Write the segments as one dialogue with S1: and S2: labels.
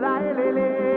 S1: la ele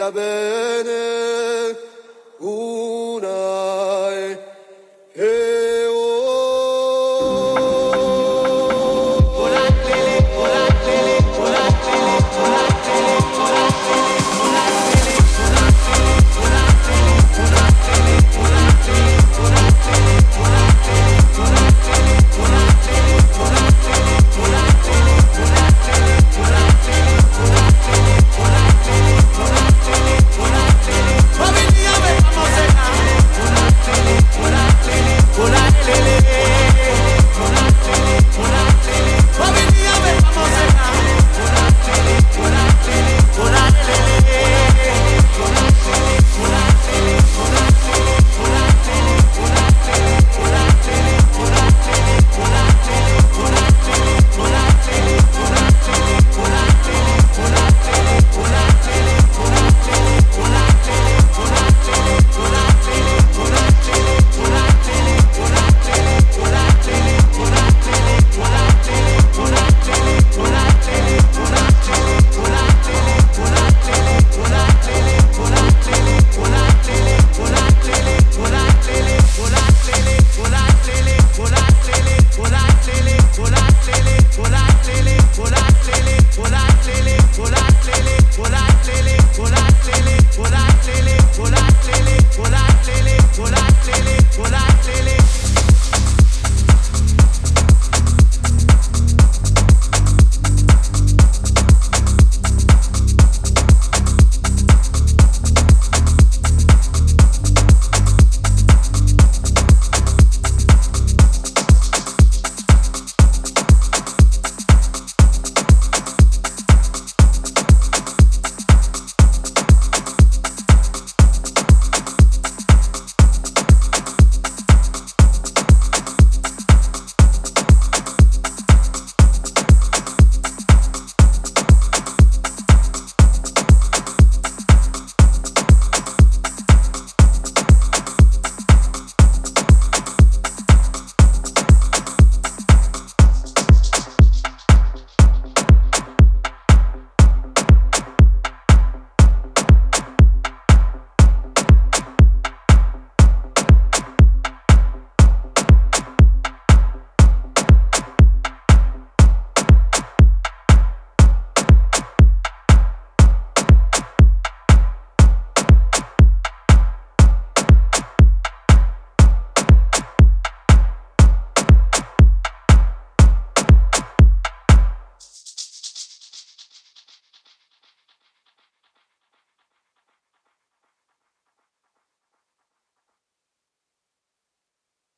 S1: I've been.